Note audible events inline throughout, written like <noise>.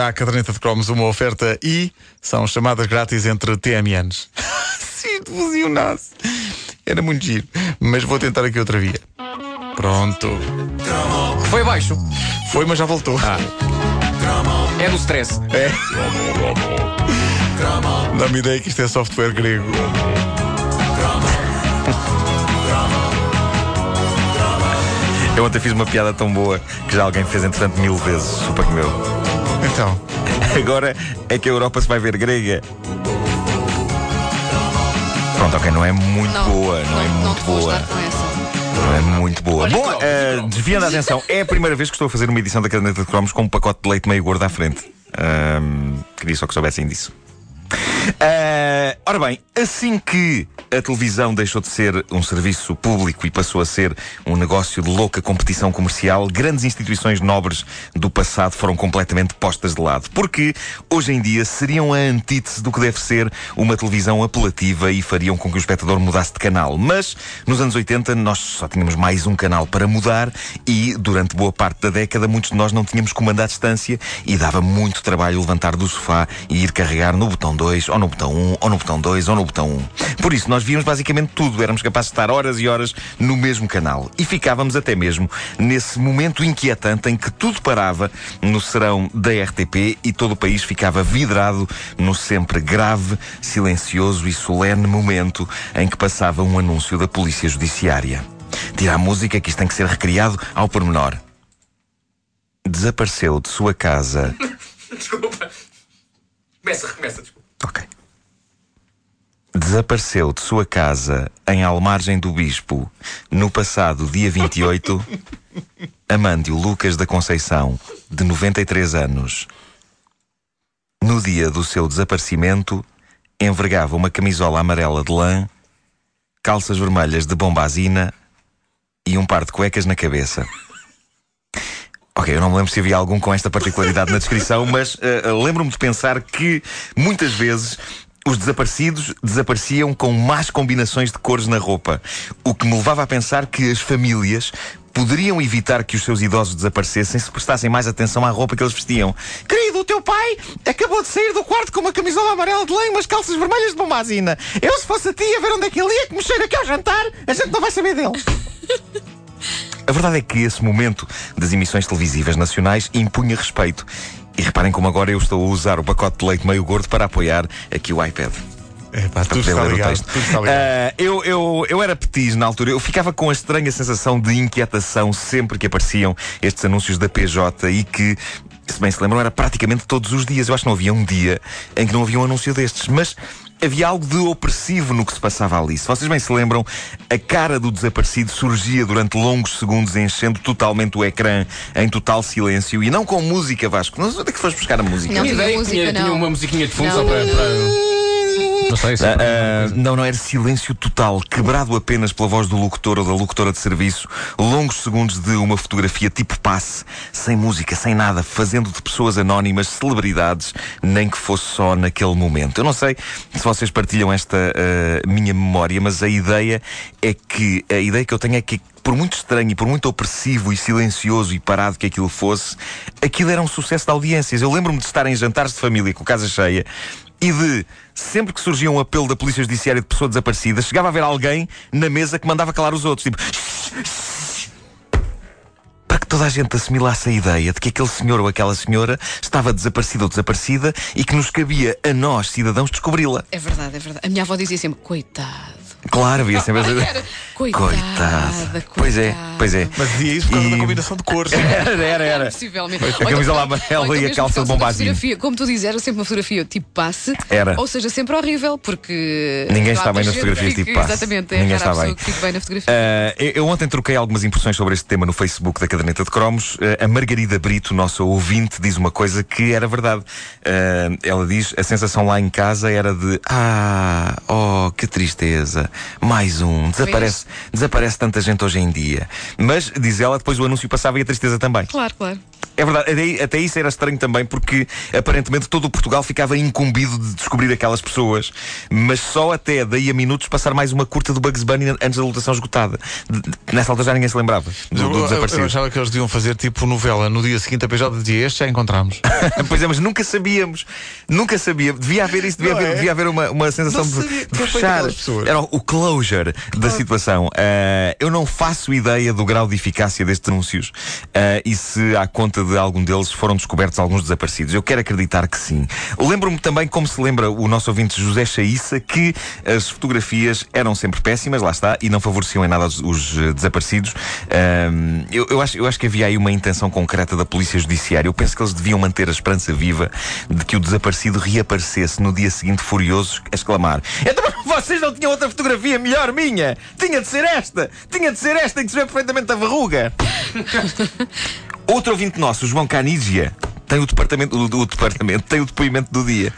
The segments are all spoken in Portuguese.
à caderneta de cromos uma oferta e são chamadas grátis entre TMNs. <laughs> Sim, fusionasse. Era muito giro. Mas vou tentar aqui outra via. Pronto. Foi abaixo. Foi, mas já voltou. Ah. É do stress. É. Dá-me ideia que isto é software grego. Eu ontem fiz uma piada tão boa que já alguém fez entretanto mil vezes. Suponho meu. Então. <laughs> Agora é que a Europa se vai ver grega. Pronto, ok, não é muito boa, não, é muito vou boa. Não é muito boa. Olha, Bom, cromos. desviando a atenção, é a primeira vez que estou a fazer uma edição da caderneta de cromos com um pacote de leite meio gordo à frente. Ahm, queria só que soubessem disso. Ah, ora bem, assim que a televisão deixou de ser um serviço público e passou a ser um negócio de louca competição comercial, grandes instituições nobres do passado foram completamente postas de lado. Porque hoje em dia seriam a antítese do que deve ser uma televisão apelativa e fariam com que o espectador mudasse de canal. Mas nos anos 80 nós só tínhamos mais um canal para mudar e durante boa parte da década muitos de nós não tínhamos comando à distância e dava muito trabalho levantar do sofá e ir carregar no botão 2 ou no botão 1 ou no botão 2 ou no botão 1. Por isso nós víamos basicamente tudo, éramos capazes de estar horas e horas no mesmo canal e ficávamos até mesmo nesse momento inquietante em que tudo parava no serão da RTP e todo o país ficava vidrado no sempre grave, silencioso e solene momento em que passava um anúncio da Polícia Judiciária. Tira a música que isto tem que ser recriado ao pormenor. Desapareceu de sua casa. <laughs> Desculpa. Começa, recomeça, desculpa. Ok. Desapareceu de sua casa em Almargem do Bispo no passado dia 28 <laughs> Amândio Lucas da Conceição, de 93 anos. No dia do seu desaparecimento, envergava uma camisola amarela de lã, calças vermelhas de bombazina e um par de cuecas na cabeça. Ok, eu não me lembro se havia algum com esta particularidade na descrição, <laughs> mas eh, lembro-me de pensar que muitas vezes os desaparecidos desapareciam com más combinações de cores na roupa, o que me levava a pensar que as famílias poderiam evitar que os seus idosos desaparecessem se prestassem mais atenção à roupa que eles vestiam. Querido, o teu pai acabou de sair do quarto com uma camisola amarela de lã e umas calças vermelhas de bombazina. Eu, se fosse a ti, a ver onde é que ele ia, que me cheira aqui ao jantar, a gente não vai saber dele. <laughs> A verdade é que esse momento das emissões televisivas nacionais impunha respeito. E reparem como agora eu estou a usar o pacote de leite meio gordo para apoiar aqui o iPad. É pá, Para tudo poder está ler o ligado. texto. Tudo está ligado. Ah, eu, eu, eu era petis na altura, eu ficava com a estranha sensação de inquietação sempre que apareciam estes anúncios da PJ e que, se bem se lembram, era praticamente todos os dias. Eu acho que não havia um dia em que não havia um anúncio destes. Mas havia algo de opressivo no que se passava ali. Se vocês bem se lembram, a cara do desaparecido surgia durante longos segundos, enchendo totalmente o ecrã em total silêncio e não com música, Vasco. Não sei onde é que foste buscar a música. Não Tinha tinha música, tinha, tinha não. uma musiquinha de fundo Não. só para. para- Não sei se. Ah, ah, não, não, era silêncio total, quebrado apenas pela voz do locutor ou da locutora de serviço, longos segundos de uma fotografia tipo passe, sem música, sem nada, fazendo de pessoas anónimas celebridades, nem que fosse só naquele momento. Eu não sei se vocês partilham esta ah, minha memória, mas a ideia é que a ideia que eu tenho é que por muito estranho e por muito opressivo e silencioso e parado que aquilo fosse, aquilo era um sucesso de audiências. Eu lembro-me de estar em jantares de família com casa cheia e de, sempre que surgia um apelo da Polícia Judiciária de pessoa desaparecida, chegava a haver alguém na mesa que mandava calar os outros. Tipo, para que toda a gente assimilasse a ideia de que aquele senhor ou aquela senhora estava desaparecida ou desaparecida e que nos cabia a nós, cidadãos, descobri-la. É verdade, é verdade. A minha avó dizia sempre, coitado. Claro, havia sempre essa. Coitada, Coitada. Pois é, pois é. Mas dizia isso por causa E- da combinação de cores. Era, era, era. Possivelmente. A camisola amarela e a calça de bombazina. Como tu dizes, era sempre uma fotografia tipo passe. Era. Ou seja, sempre horrível, porque. Ninguém está bem nas fotografias tipo passe. Exatamente, é Ninguém está pessoa bem. que fique bem na fotografia. Ah, eu eu ontem troquei algumas impressões sobre este tema no Facebook da Caderneta de Cromos. Ah, a Margarida Brito, nossa ouvinte, diz uma coisa que era verdade. Ah, ela diz: a sensação lá em casa era de Ah, oh, que tristeza. Mais um. Desaparece, desaparece tanta gente hoje em dia. Mas, diz ela, depois o anúncio passava e a tristeza também. Claro, claro. É verdade, até, isso era estranho também, porque aparentemente todo o Portugal ficava incumbido de descobrir aquelas pessoas, mas só até daí a minutos passar mais uma curta do Bugs Bunny antes da lotação esgotada. Nessa altura já ninguém se lembrava do, Eu, do eu, eu desaparecido. achava que eles deviam fazer tipo novela. No dia seguinte a PJ dizia: Este já encontramos. <laughs> pois é, mas nunca sabíamos. Nunca sabia. Devia haver isso, devia, haver, é? devia haver uma, uma sensação Não de, de fechar. Era o closure da situação. Ah, eu não faço ideia do grau de eficácia destes anúncios ah, e se à conta de algum deles foram descobertos alguns desaparecidos. Eu quero acreditar que sim. Lembro-me também, como se lembra o nosso ouvinte José Chaissa, que as fotografias eram sempre péssimas, lá está, e não favoreciam em nada os, os, eh, desaparecidos. Ahm, eu, eu acho, eu acho que havia aí uma intenção concreta da Polícia Judiciária. Eu penso que eles deviam manter a esperança viva de que o desaparecido reaparecesse no dia seguinte furioso a exclamar: Então vocês não tinham outra fotografia melhor minha? Tinha de ser esta! Tinha de ser esta em que se vê perfeitamente a verruga! <laughs> Outro ouvinte nosso, João Canigia, tem o departamento, o, o departamento, tem o depoimento do dia.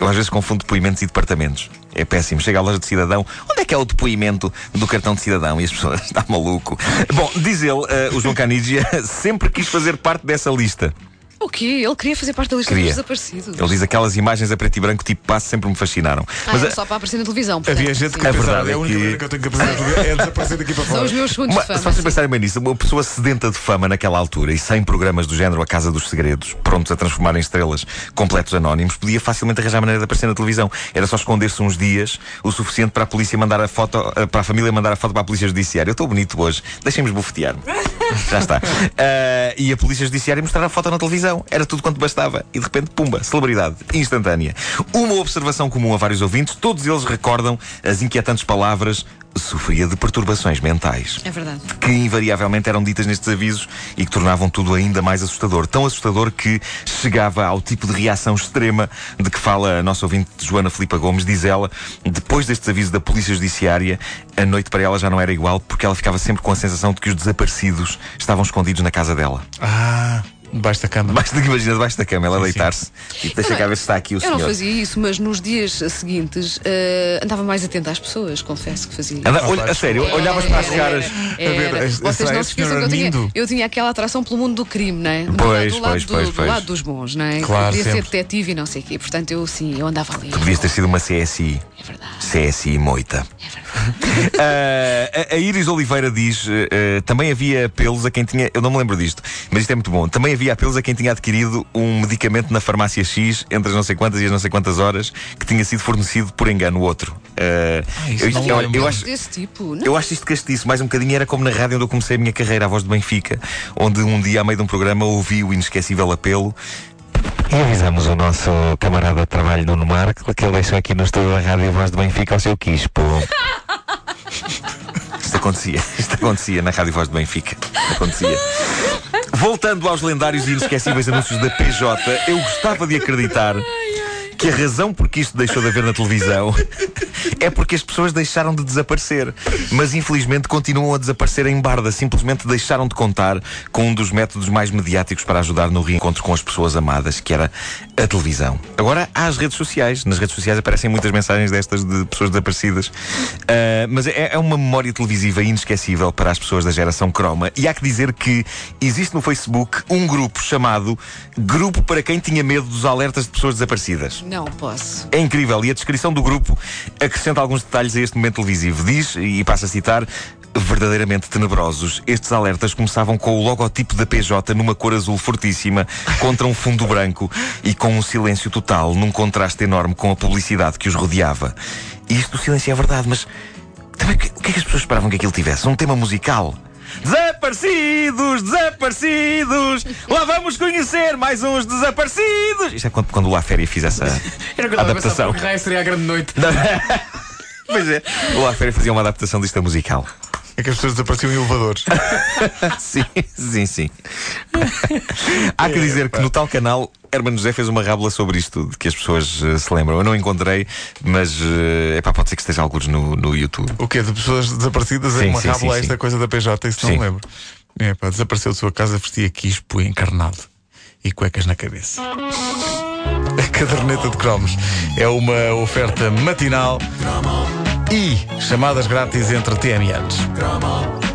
Eu às vezes confundo depoimentos e departamentos. É péssimo. Chega à loja de cidadão, onde é que é o depoimento do cartão de cidadão? E as pessoas, <laughs> está maluco. Bom, diz ele, eh, o João Canigia, <laughs> sempre quis fazer parte dessa lista. O quê? Ele queria fazer parte da lista Queria. dos desaparecidos. Ele diz aquelas imagens a preto e branco tipo passo sempre me fascinaram. Ah, Mas é a- só para aparecer na televisão. portanto, Havia gente que sim. É pensava: verdade, É a é única que- maneira que eu tenho que apresentar é desaparecer daqui para <laughs> São fora. os meus segundos Uma, de fama. se vocês sim. pensarem bem nisso, uma pessoa sedenta de fama naquela altura e sem programas do género A Casa dos Segredos, prontos a transformar em estrelas completos anónimos, podia facilmente arranjar maneira de aparecer na televisão. Era só esconder-se uns dias, o suficiente para a polícia mandar a foto, eh, para a família mandar a foto para a polícia judiciária. Eu estou bonito hoje, deixem-me bufetear. <laughs> Já está. Ah, e a polícia judiciária mostrar a foto na televisão. Era tudo quanto bastava. E de repente, pumba, celebridade instantânea. Uma observação comum a vários ouvintes, todos eles recordam as inquietantes palavras sofria de perturbações mentais É verdade. que invariavelmente eram ditas nestes avisos e que tornavam tudo ainda mais assustador. Tão assustador que chegava ao tipo de reação extrema de que fala a nossa ouvinte Joana Filipa Gomes. Diz ela, depois destes avisos da Polícia Judiciária, a noite para ela já não era igual porque ela ficava sempre com a sensação de que os desaparecidos estavam escondidos na casa dela. Ah, debaixo da cama. Debaixo, imagina, debaixo da cama, ela Sim, deitar-se e deixa cá ver se está aqui o Eu senhor. não fazia isso, mas nos dias seguintes eh, andava mais atenta às pessoas, confesso que fazia. Anda, olha, a sério, olhavas para as Era, caras. era, era. A ver, Vocês será não se esqueçam senhor que eu tinha, Armindo? eu tinha aquela atração pelo mundo do crime, não é? Do Pois, lado- do lado, pois, do, pois, do pois. lado dos bons, não é? Claro, Queria ser sempre. detetive e não sei o quê. Portanto, eu sim, eu andava ali. Devias ter sido uma CSI. É verdade. CSI Moita. É verdade. Ah, <laughs> a, a Iris Oliveira diz: eh, eh, também havia apelos a quem tinha. Eu não me lembro disto, mas isto é muito bom. Também havia apelos a quem tinha adquirido um medicamento na farmácia X entre as não sei quantas e as não sei quantas horas que tinha sido fornecido por engano outro. Ah, isso eu, isto- não eu- eu acho. Desse tipo. Não. Eu acho isto castiço, mais um bocadinho era como na rádio onde eu comecei a minha carreira, a voz de Benfica, onde um dia, a meio de um programa, ouvi o inesquecível apelo. E avisamos o nosso camarada de trabalho Nuno Marco que ele deixou aqui no estúdio da Rádio Voz de Benfica o seu quispo. <laughs> Isto acontecia, isto acontecia na Rádio Voz de Benfica. Acontecia. Voltando aos lendários e inesquecíveis anúncios da PJ, eu gostava de acreditar que a razão por que isto deixou de haver na televisão é porque as pessoas deixaram de desaparecer. Mas infelizmente continuam a desaparecer em barda. Simplesmente deixaram de contar com um dos métodos mais mediáticos para ajudar no reencontro com as pessoas amadas, que era a televisão. Agora há as redes sociais. Nas redes sociais aparecem muitas mensagens destas de pessoas desaparecidas. Ah, mas é, é uma memória televisiva inesquecível para as pessoas da geração croma. E há que dizer que existe no Facebook um grupo chamado Grupo para quem tinha medo dos alertas de pessoas desaparecidas. Não posso. É incrível e a descrição do grupo acrescenta alguns detalhes a este momento televisivo. Diz, e passa a citar, verdadeiramente tenebrosos. Estes alertas começavam com o logotipo da PJ numa cor azul fortíssima contra um fundo branco e com um silêncio total, num contraste enorme com a publicidade que os rodeava. E isto do silêncio é verdade, mas também, o que é que as pessoas esperavam que aquilo tivesse? Um tema musical? Desaparecidos, desaparecidos! Lá vamos conhecer mais uns desaparecidos! Isto é quando, quando o La Féria fiz essa <laughs> Era que eu pensar adaptação. raio seria a grande noite. <laughs> Pois é, o La Féria fazia uma adaptação disto musical. É que as pessoas desapareciam em elevadores. <laughs> Sim, sim, sim. Há que dizer que no tal canal Hermano José fez uma rábula sobre isto, de que as pessoas eh, se lembram. Eu não encontrei, mas é pá, pode ser que esteja alguns no, no YouTube. O quê? De pessoas desaparecidas Sim, em uma sim, rábula sim, esta coisa da PJ, isso não Sim. me lembro. É, pá, desapareceu de sua casa, vestia quispo encarnado e cuecas na cabeça. <laughs> A caderneta de cromos é uma oferta matinal e chamadas grátis entre TMNs.